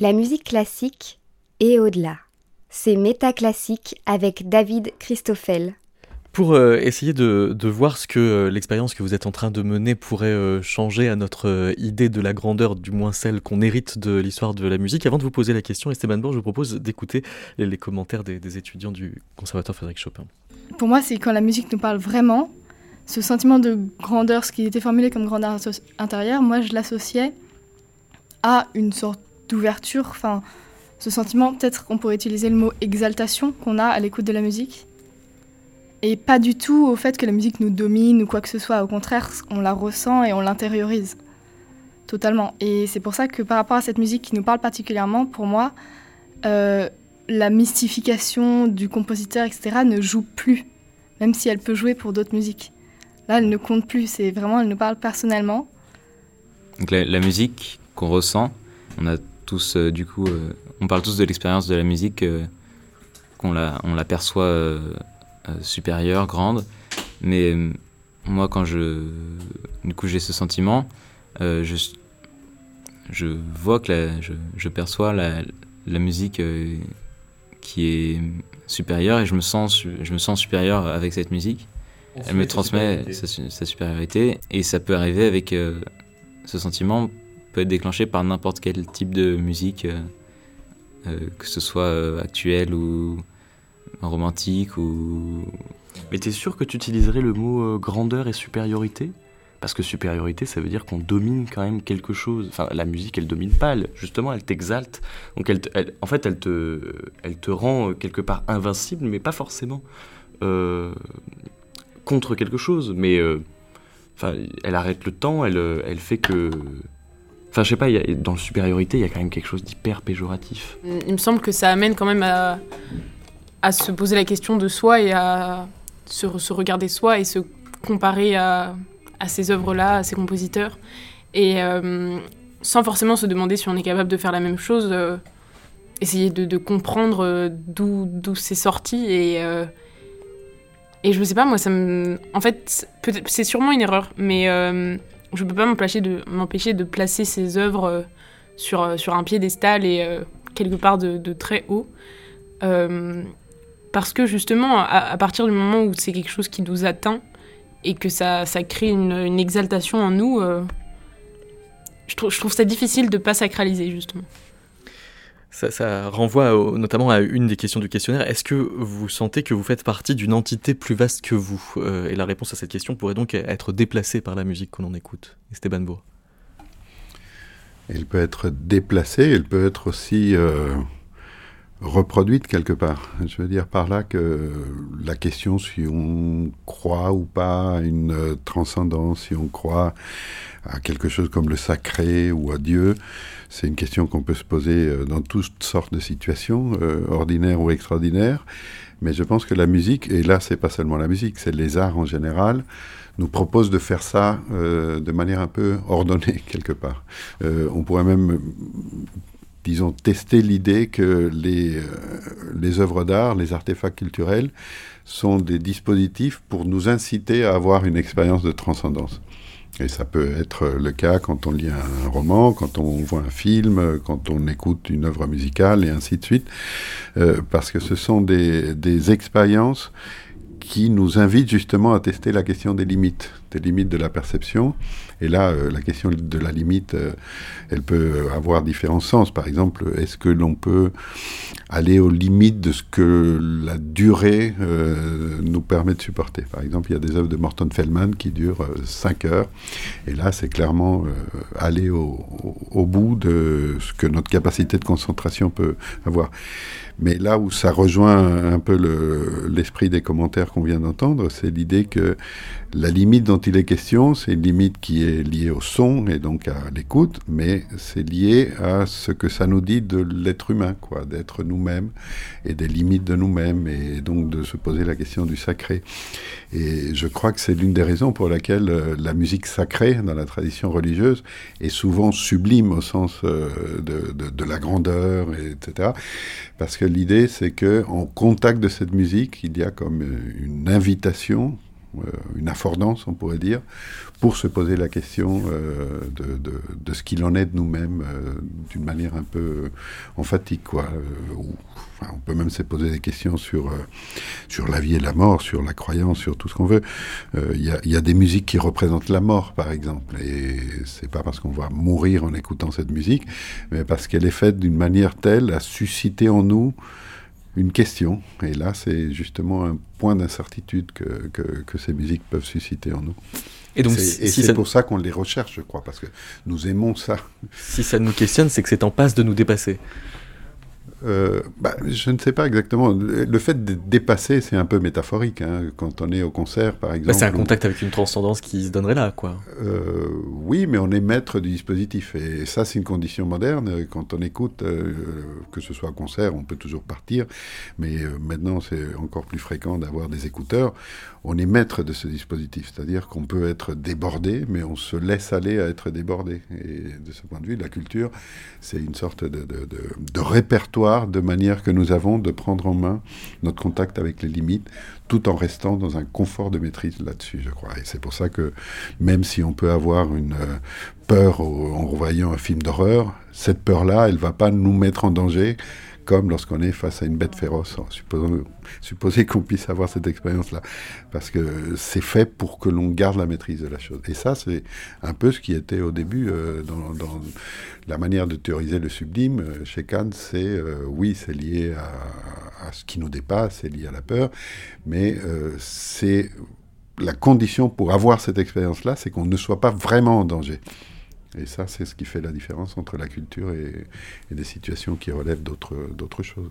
La musique classique et au-delà. C'est Métaclassique avec David Christoffel. Pour euh, essayer de, voir ce que euh, l'expérience que vous êtes en train de mener pourrait euh, changer à notre idée de la grandeur, du moins celle qu'on hérite de l'histoire de la musique, avant de vous poser la question, Esteban Bourg, je vous propose d'écouter les, commentaires des, des, étudiants du Conservatoire Frédéric Chopin. Pour moi, c'est quand la musique nous parle vraiment, ce sentiment de grandeur, ce qui était formulé comme grandeur intérieure, moi je l'associais à une sorte d'ouverture, enfin, ce sentiment, peut-être qu'on pourrait utiliser le mot exaltation qu'on a à l'écoute de la musique. Et pas du tout au fait que la musique nous domine ou quoi que ce soit. Au contraire, on la ressent et on l'intériorise. Totalement. Et c'est pour ça que par rapport à cette musique qui nous parle particulièrement, pour moi, euh, la mystification du compositeur, etc., ne joue plus, même si elle peut jouer pour d'autres musiques. Là, elle ne compte plus. C'est vraiment, elle nous parle personnellement. Donc la, la musique qu'on ressent, on a tous, euh, du coup, euh, on parle tous de l'expérience de la musique, euh, qu'on la, on l'aperçoit supérieure, grande. Mais moi, quand je, du coup, j'ai ce sentiment, je, je vois que la, je, je, perçois la, la musique qui est supérieure et je me sens, je me sens supérieur avec cette musique. Elle me transmet sa, sa, supériorité et ça peut arriver avec ce sentiment déclenché par n'importe quel type de musique, euh, euh, que ce soit euh, actuel ou romantique ou. Mais t'es sûr que tu utiliserais le mot grandeur et supériorité? Parce que supériorité, ça veut dire qu'on domine quand même quelque chose. Enfin, la musique, elle domine pas. justement, elle t'exalte. Donc, elle, en fait, elle te, elle te rend quelque part invincible, mais pas forcément contre quelque chose. Mais enfin, elle arrête le temps. Elle, elle fait que Enfin, je sais pas, dans la supériorité, il y a quand même quelque chose d'hyper péjoratif. Il me semble que ça amène quand même à, se poser la question de soi et à se, regarder soi et se comparer à, ces œuvres-là, à ces compositeurs. Et euh, sans forcément se demander si on est capable de faire la même chose, euh, essayer de, comprendre euh, d'où c'est sorti et, Et je sais pas, moi, ça me. En fait, c'est sûrement une erreur, mais euh, je peux pas m'empêcher de, placer ces œuvres euh, sur, euh, sur un piédestal et quelque part de, très haut. parce que justement, à, partir du moment où c'est quelque chose qui nous atteint et que ça, crée une, exaltation en nous, je, je trouve ça difficile de pas sacraliser, justement. Ça, renvoie notamment à une des questions du questionnaire. Est-ce que vous sentez que vous faites partie d'une entité plus vaste que vous euh, Et la réponse à cette question pourrait donc être déplacée par la musique que l'on écoute. Esteban Bourg. Elle peut être déplacée, elle peut être aussi euh, reproduite quelque part. Je veux dire par là que la question si on croit ou pas à une transcendance, si on croit à quelque chose comme le sacré ou à Dieu, c'est une question qu'on peut se poser euh, dans toutes sortes de situations, euh, ordinaires ou extraordinaires. Mais je pense que la musique, et là c'est pas seulement la musique, c'est les arts en général, nous propose de faire ça euh, de manière un peu ordonnée quelque part. on pourrait même, disons, tester l'idée que les, les œuvres d'art, les artefacts culturels, sont des dispositifs pour nous inciter à avoir une expérience de transcendance. Et ça peut être le cas quand on lit un roman, quand on voit un film, quand on écoute une œuvre musicale et ainsi de suite, euh, parce que ce sont des, expériences qui nous invite justement à tester la question des limites, des limites de la perception. Et là, euh, la question de la limite, euh, elle peut avoir différents sens. Par exemple, est-ce que l'on peut aller aux limites de ce que la durée euh, nous permet de supporter? Par exemple, il y a des œuvres de Morton Feldman qui durent 5 heures. Et là, c'est clairement aller au, bout de ce que notre capacité de concentration peut avoir. Mais là où ça rejoint un peu l'esprit des commentaires qu'on vient d'entendre, c'est l'idée que la limite dont il est question, c'est une limite qui est liée au son et donc à l'écoute, mais c'est lié à ce que ça nous dit de l'être humain, quoi, d'être nous-mêmes et des limites de nous-mêmes et donc de se poser la question du sacré. Et je crois que c'est l'une des raisons pour laquelle euh, la musique sacrée dans la tradition religieuse est souvent sublime au sens euh, de, de, la grandeur, etc. Parce que l'idée, c'est que en contact de cette musique, il y a comme euh, une invitation une affordance, on pourrait dire, pour se poser la question euh, de, ce qu'il en est de nous-mêmes euh, d'une manière un peu emphatique. Quoi. on peut même se poser des questions sur, sur la vie et la mort, sur la croyance, sur tout ce qu'on veut. Il y, y, a des musiques qui représentent la mort, par exemple. Et c'est pas parce qu'on va mourir en écoutant cette musique, mais parce qu'elle est faite d'une manière telle à susciter en nous une question. Et là, c'est justement un point d'incertitude que, que, ces musiques peuvent susciter en nous. Et donc, c'est pour ça qu'on les recherche, je crois, parce que nous aimons ça. Si ça nous questionne, c'est que c'est en passe de nous dépasser. Euh, bah, je ne sais pas exactement. Le fait de dépasser, c'est un peu métaphorique. Hein. Quand on est au concert, par bah, exemple. c'est un contact avec une transcendance qui se donnerait là, quoi. Euh, oui, mais on est maître du dispositif. Et ça, c'est une condition moderne. Quand on écoute, euh, que ce soit au concert, on peut toujours partir. Mais maintenant, c'est encore plus fréquent d'avoir des écouteurs. On est maître de ce dispositif. C'est-à-dire qu'on peut être débordé, mais on se laisse aller à être débordé. Et de ce point de vue, la culture, c'est une sorte de, de, de répertoire de manière que nous avons de prendre en main notre contact avec les limites, tout en restant dans un confort de maîtrise là-dessus, je crois. Et c'est pour ça que même si on peut avoir une euh, peur en revoyant un film d'horreur, cette peur-là, elle ne va pas nous mettre en danger comme lorsqu'on est face à une bête féroce. Supposons, supposez qu'on puisse avoir cette expérience-là, parce que c'est fait pour que l'on garde la maîtrise de la chose. Et ça, c'est un peu ce qui était au début euh, dans, la manière de théoriser le sublime euh, chez Kant. C'est euh, oui, c'est lié à, ce qui nous dépasse, c'est lié à la peur, mais c'est la condition pour avoir cette expérience-là, c'est qu'on ne soit pas vraiment en danger. Et ça, c'est ce qui fait la différence entre la culture et, des situations qui relèvent d'autres choses.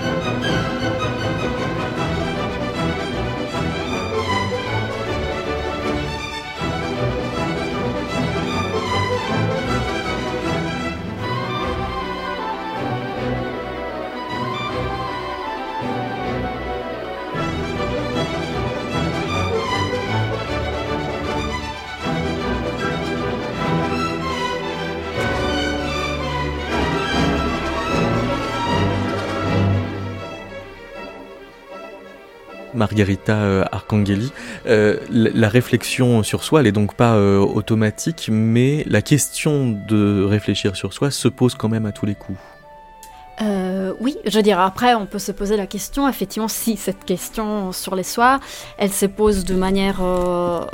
Margherita Arcangeli. la réflexion sur soi, elle est donc pas automatique, mais la question de réfléchir sur soi se pose quand même à tous les coups. Euh, oui, je veux dire, après, on peut se poser la question, effectivement, si cette question sur les soirs, elle se pose de manière, euh,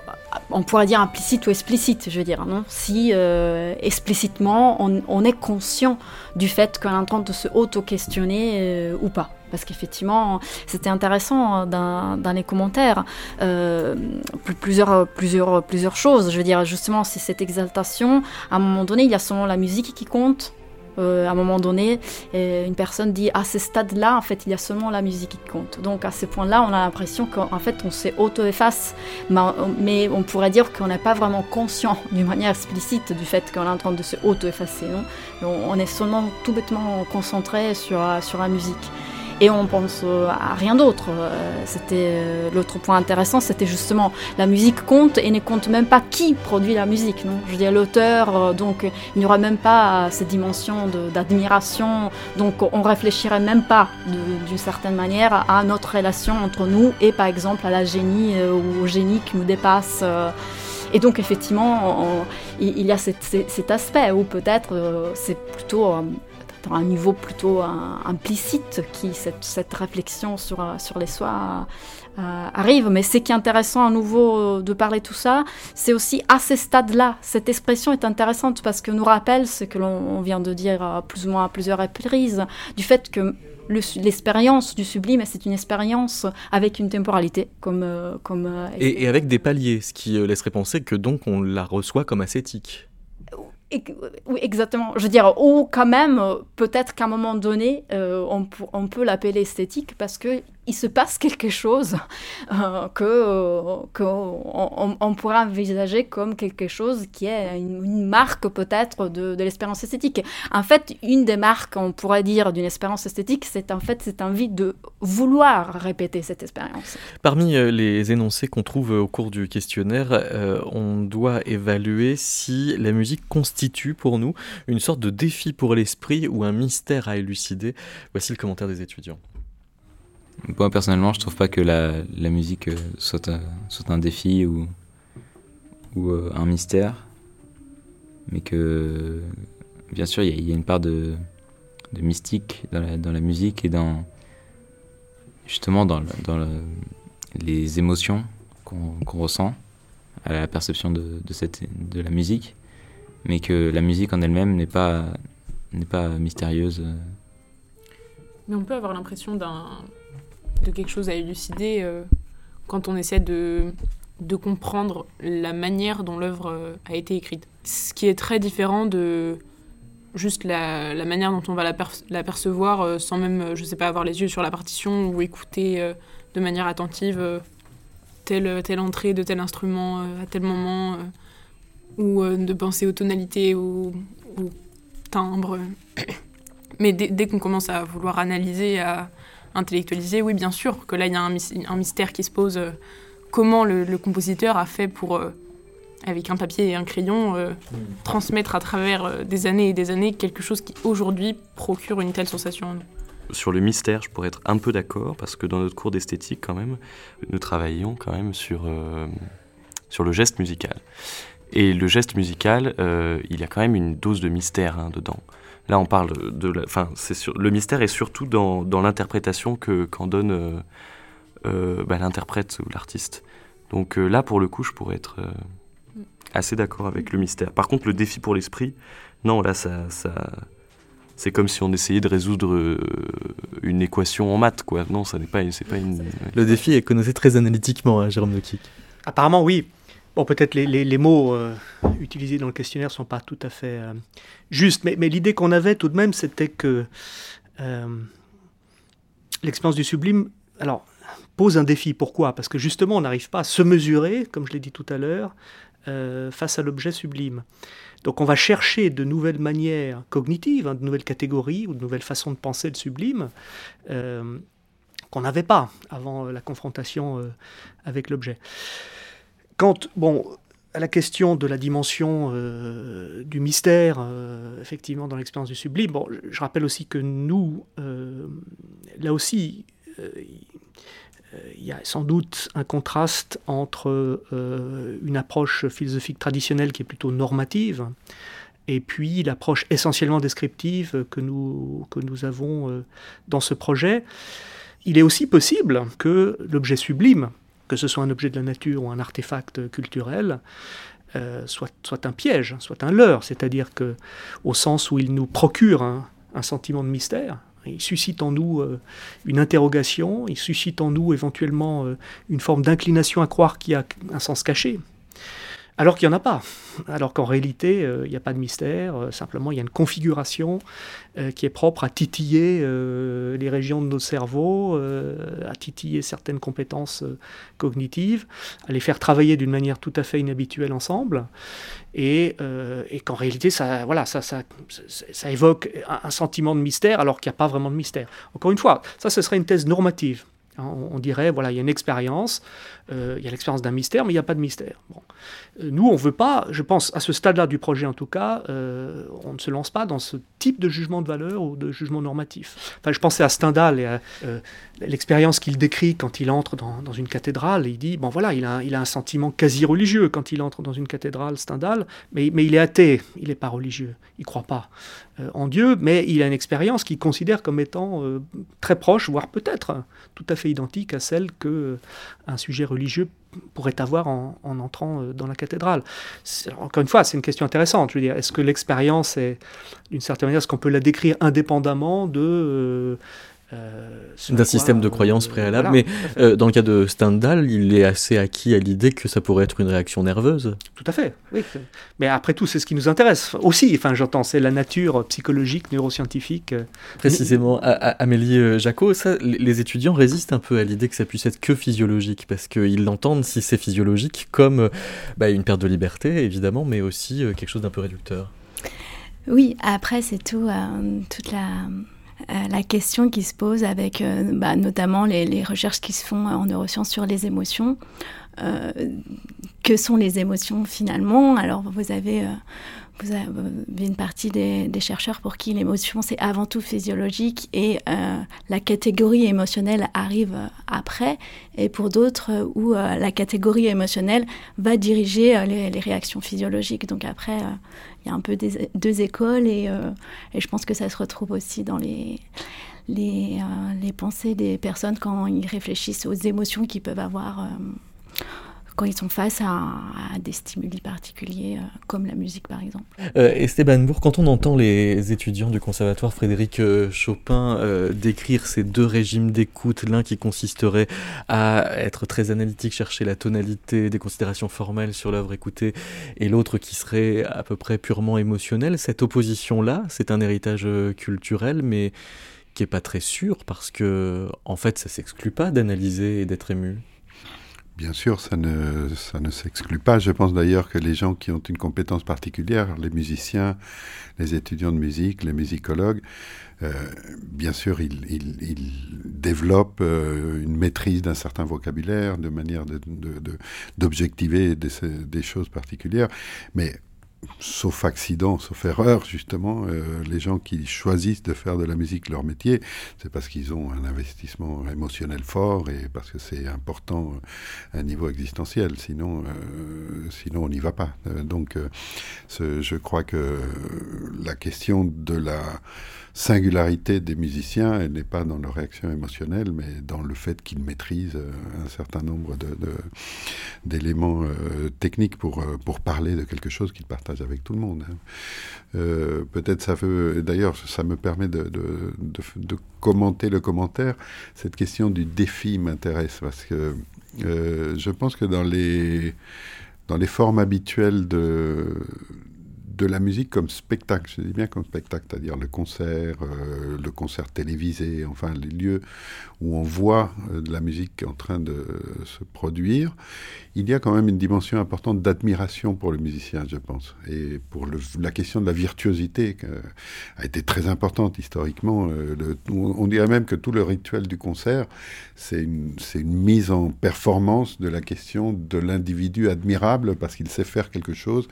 on pourrait dire implicite ou explicite, je veux dire, non? Si euh, explicitement, on, est conscient du fait qu'on est en train de se auto-questionner ou pas. Parce qu'effectivement, c'était intéressant hein, dans, les commentaires, plusieurs, plusieurs, plusieurs choses. Je veux dire, justement, c'est cette exaltation. À un moment donné, il y a seulement la musique qui compte, euh, à un moment donné, une personne dit à ce stade-là, en fait, il y a seulement la musique qui compte. Donc à ce point-là, on a l'impression qu'en fait, on s'est auto-efface, mais, on pourrait dire qu'on n'est pas vraiment conscient d'une manière explicite du fait qu'on est en train de se auto-effacer. On est seulement tout bêtement concentré sur, sur la musique et on pense euh, à rien d'autre. Euh, c'était euh, l'autre point intéressant, c'était justement la musique compte et ne compte même pas qui produit la musique. Non? Je veux dire l'auteur, donc il n'y aura même pas cette dimension d'admiration, donc on réfléchirait même pas d'une certaine manière à notre relation entre nous et par exemple à la génie ou au génie qui nous dépasse. Et donc effectivement, il y a cet, aspect où peut-être c'est plutôt un niveau plutôt implicite qui cette, cette réflexion sur, sur les soins euh, arrive. Mais ce qui est intéressant à nouveau euh, de parler tout ça, c'est aussi à ces stades-là. Cette expression est intéressante parce que nous rappelle ce que l'on vient de dire plus ou moins à plusieurs reprises, du fait que l'expérience du sublime, c'est une expérience avec une temporalité, comme... Euh, comme et, et, avec des paliers, ce qui laisserait penser que donc on la reçoit comme ascétique. Oui, exactement. Je veux dire, ou quand même, peut-être qu'à un moment donné, euh, on, peut l'appeler esthétique parce que il se passe quelque chose euh, que euh, on, pourrait envisager comme quelque chose qui est une, marque peut-être de, de l'expérience esthétique. En fait, une des marques, on pourrait dire, d'une expérience esthétique, c'est en fait cette envie de vouloir répéter cette expérience. Parmi euh, les énoncés qu'on trouve au cours du questionnaire, euh, on doit évaluer si la musique constitue pour nous une sorte de défi pour l'esprit ou un mystère à élucider. Voici le commentaire des étudiants. Moi, personnellement, je trouve pas que la, la musique euh, soit, un, soit un défi ou, ou euh, un mystère, mais que, bien sûr, il y, a une part de, de mystique dans la, dans la, musique et dans, justement, dans, dans les émotions qu'on ressent à la perception de, de, cette, de la musique, mais que la musique en elle-même n'est pas, n'est pas mystérieuse. Mais on peut avoir l'impression d'un de quelque chose à élucider euh, quand on essaie de, de comprendre la manière dont l'œuvre euh, a été écrite. Ce qui est très différent de juste la, la manière dont on va la, percevoir euh, sans même, je sais pas, avoir les yeux sur la partition ou écouter de manière attentive telle, telle entrée de tel instrument à tel moment ou de penser aux tonalités, ou aux timbres. Mais dès, dès qu'on commence à vouloir analyser, à, intellectualiser, oui, bien sûr, que là, il y a un, mystère qui se pose. Euh, comment le, compositeur a fait pour, euh, avec un papier et un crayon, euh, mm. transmettre à travers des années et des années quelque chose qui, aujourd'hui, procure une telle sensation sur le mystère, je pourrais être un peu d'accord, parce que dans notre cours d'esthétique, quand même, nous travaillions quand même sur, sur le geste musical. Et le geste musical, il y a quand même une dose de mystère hein, dedans. Là, on parle de. Enfin, c'est le mystère est surtout dans, dans l'interprétation que qu'en donne euh, euh, bah, l'interprète ou l'artiste. Donc euh, là, pour le coup, je pourrais être assez d'accord avec le mystère. Par contre, le défi pour l'esprit, non, là, ça, ça c'est comme si on essayait de résoudre une équation en maths, quoi. Non, ça n'est pas, c'est pas une. Le défi est connoté très analytiquement, hein, Jérôme Nokic. Apparemment, oui. Bon, peut-être les, les, mots euh, utilisés dans le questionnaire ne sont pas tout à fait euh, justes, mais, l'idée qu'on avait tout de même, c'était que euh, l'expérience du sublime, alors, pose un défi. Pourquoi? Parce que justement, on n'arrive pas à se mesurer, comme je l'ai dit tout à l'heure, face à l'objet sublime. Donc on va chercher de nouvelles manières cognitives, hein, de nouvelles catégories ou de nouvelles façons de penser le sublime qu'on n'avait pas avant la confrontation avec l'objet. Quant bon, à la question de la dimension euh, du mystère, euh, effectivement, dans l'expérience du sublime, bon, je rappelle aussi que nous, euh, là aussi, il y a sans doute un contraste entre une approche philosophique traditionnelle qui est plutôt normative et puis l'approche essentiellement descriptive que nous, que nous avons dans ce projet. Il est aussi possible que l'objet sublime, que ce soit un objet de la nature ou un artefact culturel, euh, soit, un piège, soit un leurre, c'est-à-dire que au sens où il nous procure un, sentiment de mystère, il suscite en nous euh, une interrogation, il suscite en nous éventuellement euh, une forme d'inclination à croire qu'il y a un sens caché, alors qu'il n'y en a pas. Alors qu'en réalité, euh, il n'y a pas de mystère, euh, simplement il y a une configuration euh, qui est propre à titiller les régions de nos cerveaux, à titiller certaines compétences cognitives, à les faire travailler d'une manière tout à fait inhabituelle ensemble, et, qu'en réalité, ça, voilà, ça, ça, évoque un, sentiment de mystère alors qu'il n'y a pas vraiment de mystère. Encore une fois, ça, ce serait une thèse normative. Hein, on dirait, voilà, il y a une expérience, il y a l'expérience d'un mystère, mais il n'y a pas de mystère. Bon. Euh, nous, on ne veut pas, je pense, à ce stade-là du projet en tout cas, euh, on ne se lance pas dans ce type de jugement de valeur ou de jugement normatif. Enfin, je pensais à Stendhal et à l'expérience qu'il décrit quand il entre dans, une cathédrale. il dit, bon voilà, il a, un sentiment quasi religieux quand il entre dans une cathédrale, Stendhal, mais, il est athée, il n'est pas religieux, il ne croit pas en Dieu, mais il a une expérience qu'il considère comme étant très proche, voire peut-être tout à fait identique à celle que euh, un sujet religieux pourrait avoir en, entrant euh, dans la cathédrale. Encore une fois, c'est une question intéressante. Dire, est-ce que l'expérience est, d'une certaine manière, est-ce qu'on peut la décrire indépendamment de euh, d'un système de croyance préalable. mais euh, dans le cas de Stendhal, il est assez acquis à l'idée que ça pourrait être une réaction nerveuse. Tout à fait, oui. Mais après tout, c'est ce qui nous intéresse aussi. Enfin, j'entends, c'est la nature psychologique, neuroscientifique. Euh, Précisément, Amélie Jacot, ça, les étudiants résistent un peu à l'idée que ça puisse être que physiologique, parce qu'ils l'entendent, si c'est physiologique, comme bah, une perte de liberté, évidemment, mais aussi quelque chose d'un peu réducteur. Oui, après, c'est tout, toute la la question qui se pose avec euh, bah, notamment les, recherches qui se font en neurosciences sur les émotions. Euh, que sont les émotions finalement? Alors vous avez, vous avez une partie des, chercheurs pour qui l'émotion c'est avant tout physiologique et la catégorie émotionnelle arrive après, et pour d'autres où la catégorie émotionnelle va diriger les, les, réactions physiologiques. Donc après, il y a un peu des, deux écoles et, euh, et, je pense que ça se retrouve aussi dans les, les, euh, les, pensées des personnes quand ils réfléchissent aux émotions qu'ils peuvent avoir euh, quand ils sont face à, des stimuli particuliers, comme la musique par exemple. Esteban Bourg, quand on entend les étudiants du conservatoire Frédéric Chopin décrire ces deux régimes d'écoute, l'un qui consisterait à être très analytique, chercher la tonalité, des considérations formelles sur l'œuvre écoutée, et l'autre qui serait à peu près purement émotionnel, cette opposition-là, c'est un héritage culturel, mais qui est pas très sûr parce que en fait ça s'exclut pas d'analyser et d'être ému. Bien sûr, ça ne, ça ne s'exclut pas. Je pense d'ailleurs que les gens qui ont une compétence particulière, les musiciens, les étudiants de musique, les musicologues, euh, bien sûr, ils, ils, développent euh, une maîtrise d'un certain vocabulaire, de manière d'objectiver de, de, des, des, choses particulières. Mais sauf accident, sauf erreur, justement, euh, les gens qui choisissent de faire de la musique leur métier, c'est parce qu'ils ont un investissement émotionnel fort et parce que c'est important à un niveau existentiel. Sinon, euh, sinon on n'y va pas. Euh, donc, je crois que la question de la singularité des musiciens, elle n'est pas dans leur réaction émotionnelle, mais dans le fait qu'ils maîtrisent euh, un certain nombre d'éléments de, euh, techniques pour, euh, pour parler de quelque chose qu'ils partagent avec tout le monde. Hein. Peut-être ça veut, d'ailleurs, ça me permet de, commenter le commentaire. Cette question du défi m'intéresse parce que je pense que dans les, dans les formes habituelles de de la musique comme spectacle, je dis bien comme spectacle, c'est-à-dire le concert, euh, le concert télévisé, enfin les lieux où on voit euh, de la musique en train de se produire, il y a quand même une dimension importante d'admiration pour le musicien, je pense. Et pour la question de la virtuosité qui a été très importante historiquement. Euh, on dirait même que tout le rituel du concert, c'est une, une mise en performance de la question de l'individu admirable parce qu'il sait faire quelque chose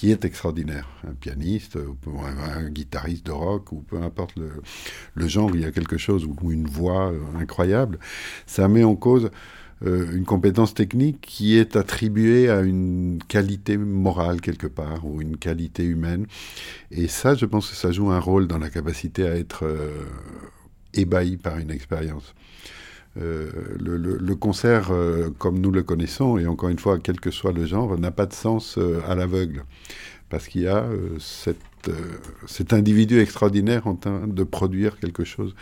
qui est extraordinaire. Un pianiste, ou un, guitariste de rock, ou peu importe le, genre, il y a quelque chose, ou une voix incroyable. Ça met en cause une compétence technique qui est attribuée à une qualité morale quelque part, ou une qualité humaine. Et ça, je pense que ça joue un rôle dans la capacité à être ébahi par une expérience. Euh, le, concert, euh, comme nous le connaissons, et encore une fois, quel que soit le genre, n'a pas de sens euh, à l'aveugle. Parce qu'il y a cet individu extraordinaire en train de produire quelque chose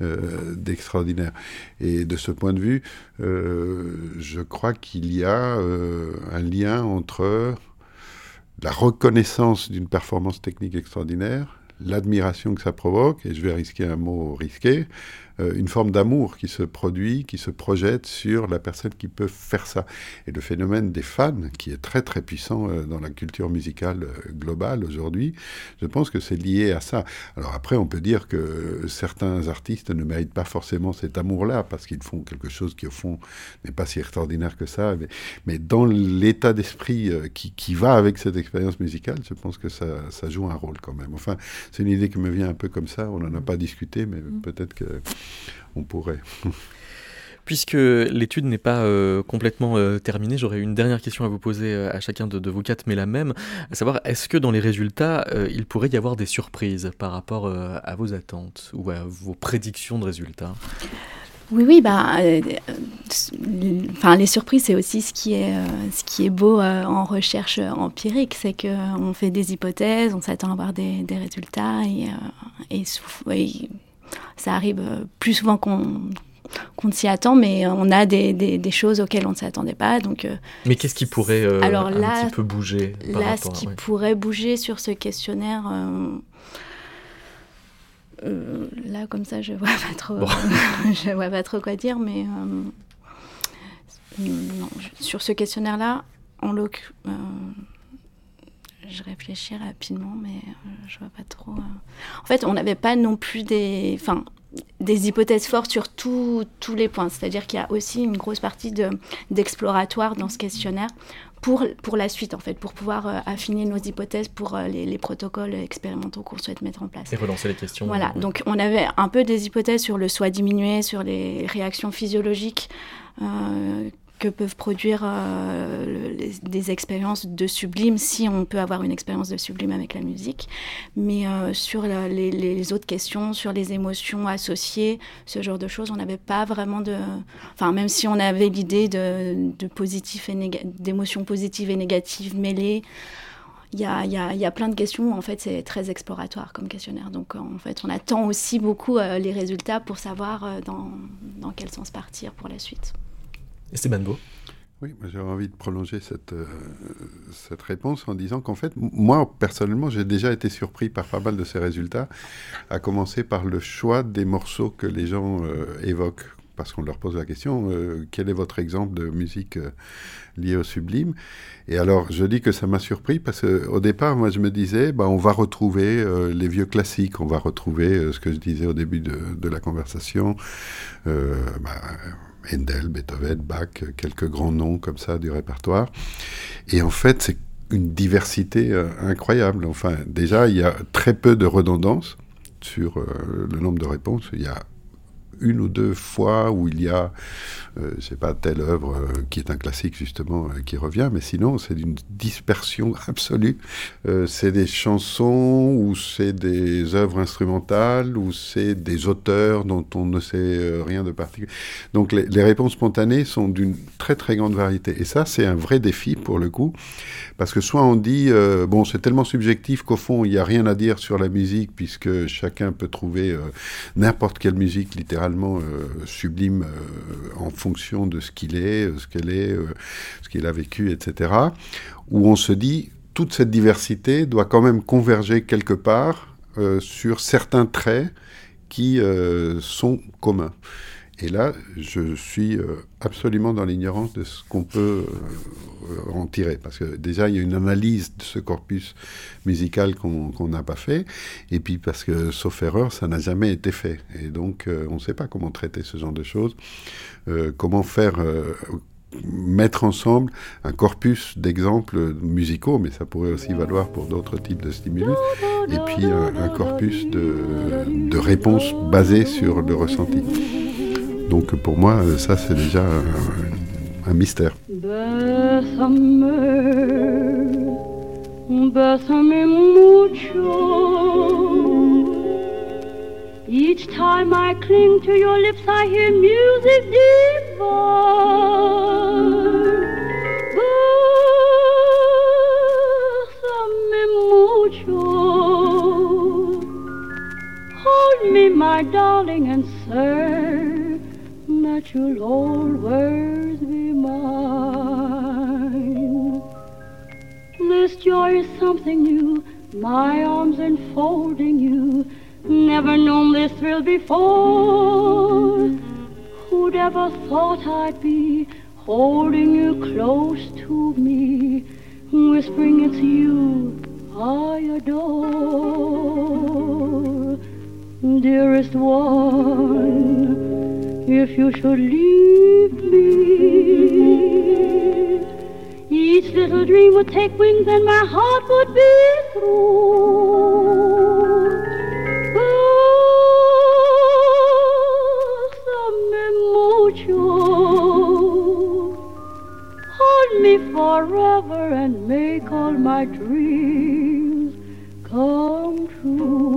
d'extraordinaire. Et de ce point de vue, je crois qu'il y a un lien entre la reconnaissance d'une performance technique extraordinaire, l'admiration que ça provoque, et je vais risquer un mot risqué, une forme d'amour qui se produit, qui se projette sur la personne qui peut faire ça. Et le phénomène des fans, qui est très très puissant euh, dans la culture musicale euh, globale aujourd'hui, je pense que c'est lié à ça. Alors après, on peut dire que certains artistes ne méritent pas forcément cet amour-là, parce qu'ils font quelque chose qui au fond n'est pas si extraordinaire que ça, mais, dans l'état d'esprit qui, qui, va avec cette expérience musicale, je pense que ça, ça joue un rôle quand même. Enfin, c'est une idée qui me vient un peu comme ça, on n'en a pas discuté, mais mm. peut-être que on pourrait. Puisque l'étude n'est pas euh, complètement euh, terminée, j'aurais une dernière question à vous poser euh, à chacun de, vous quatre, mais la même, à savoir, est-ce que dans les résultats, il pourrait y avoir des surprises par rapport à vos attentes ou à vos prédictions de résultats? Oui, oui, bah, enfin, les surprises, c'est aussi ce qui est, ce qui est beau en recherche empirique, c'est qu'on fait des hypothèses, on s'attend à avoir des, des résultats et, et, et ça arrive euh, plus souvent qu'on qu'on s'y attend, mais on a des, des, choses auxquelles on ne s'attendait pas. Donc, euh, mais qu'est-ce qui pourrait euh, alors là, un petit peu bouger Là, ce qui pourrait bouger sur ce questionnaire, là, comme ça, je vois pas trop, je vois pas trop quoi dire, mais non, sur ce questionnaire-là, en l'occurrence je réfléchis rapidement, mais euh, je vois pas trop. Euh. En fait, on n'avait pas non plus des, enfin, des hypothèses fortes sur tous les points. C'est-à-dire qu'il y a aussi une grosse partie d'exploratoire dans ce questionnaire pour, pour la suite, en fait, pour pouvoir euh, affiner nos hypothèses pour les, protocoles expérimentaux qu'on souhaite mettre en place. Et relancer les questions. Voilà, donc on avait un peu des hypothèses sur le soi diminué, sur les réactions physiologiques que peuvent produire euh, des expériences de sublime, si on peut avoir une expérience de sublime avec la musique. Mais euh, sur les, autres questions, sur les émotions associées, ce genre de choses, on n'avait pas vraiment de... Enfin, même si on avait l'idée de, de et d'émotions positives et négatives mêlées, il y, a, plein de questions où en fait c'est très exploratoire comme questionnaire. Donc en fait on attend aussi beaucoup euh, les résultats pour savoir dans quel sens partir pour la suite. Esteban Beau. Oui, j'aurais envie de prolonger cette, euh, cette réponse en disant qu'en fait, moi, personnellement, j'ai déjà été surpris par pas mal de ces résultats, à commencer par le choix des morceaux que les gens euh, évoquent, parce qu'on leur pose la question, euh, quel est votre exemple de musique liée au sublime? Et alors, je dis que ça m'a surpris, parce qu'au départ, moi, je me disais, bah, on va retrouver les vieux classiques, on va retrouver ce que je disais au début de, de la conversation. Bah, Handel, Beethoven, Bach, quelques grands noms comme ça du répertoire. Et en fait, c'est une diversité euh, incroyable. Enfin, déjà, il y a très peu de redondance sur euh, le nombre de réponses. Il y a une ou deux fois où il y a, euh, sais pas, telle œuvre euh, qui est un classique justement euh, qui revient, mais sinon c'est d'une dispersion absolue. c'est des chansons ou c'est des œuvres instrumentales ou c'est des auteurs dont on ne sait rien de particulier. Donc les, les réponses spontanées sont d'une très très grande variété. Et ça, c'est un vrai défi pour le coup, parce que soit on dit, bon, c'est tellement subjectif qu'au fond, il n'y a rien à dire sur la musique puisque chacun peut trouver n'importe quelle musique littéraire euh, sublime euh, en fonction de ce qu'il est, euh, ce qu'elle est, ce qu'il a vécu, etc. Où on se dit, toute cette diversité doit quand même converger quelque part sur certains traits qui sont communs. Et là, je suis euh, absolument dans l'ignorance de ce qu'on peut euh, en tirer. Parce que déjà, il y a une analyse de ce corpus musical qu'on n'a pas fait. Et puis parce que, sauf erreur, ça n'a jamais été fait. Et donc, euh, on ne sait pas comment traiter ce genre de choses. comment faire mettre ensemble un corpus d'exemples musicaux, mais ça pourrait aussi valoir pour d'autres types de stimulus, et puis un, corpus de, de réponses basées sur le ressenti. Donc pour moi, ça c'est déjà un, un mystère. Each time I cling to your lips, I hear music divine. Bésame mucho. Hold me, my darling, and say that you'll always be mine. This joy is something new, my arms enfolding you Never known this thrill before. Who'd ever thought I'd be holding you close to me, whispering it's you I adore. Dearest one, if you should leave me, each little dream would take wings and my heart would be through. Hold me forever and make all my dreams come true.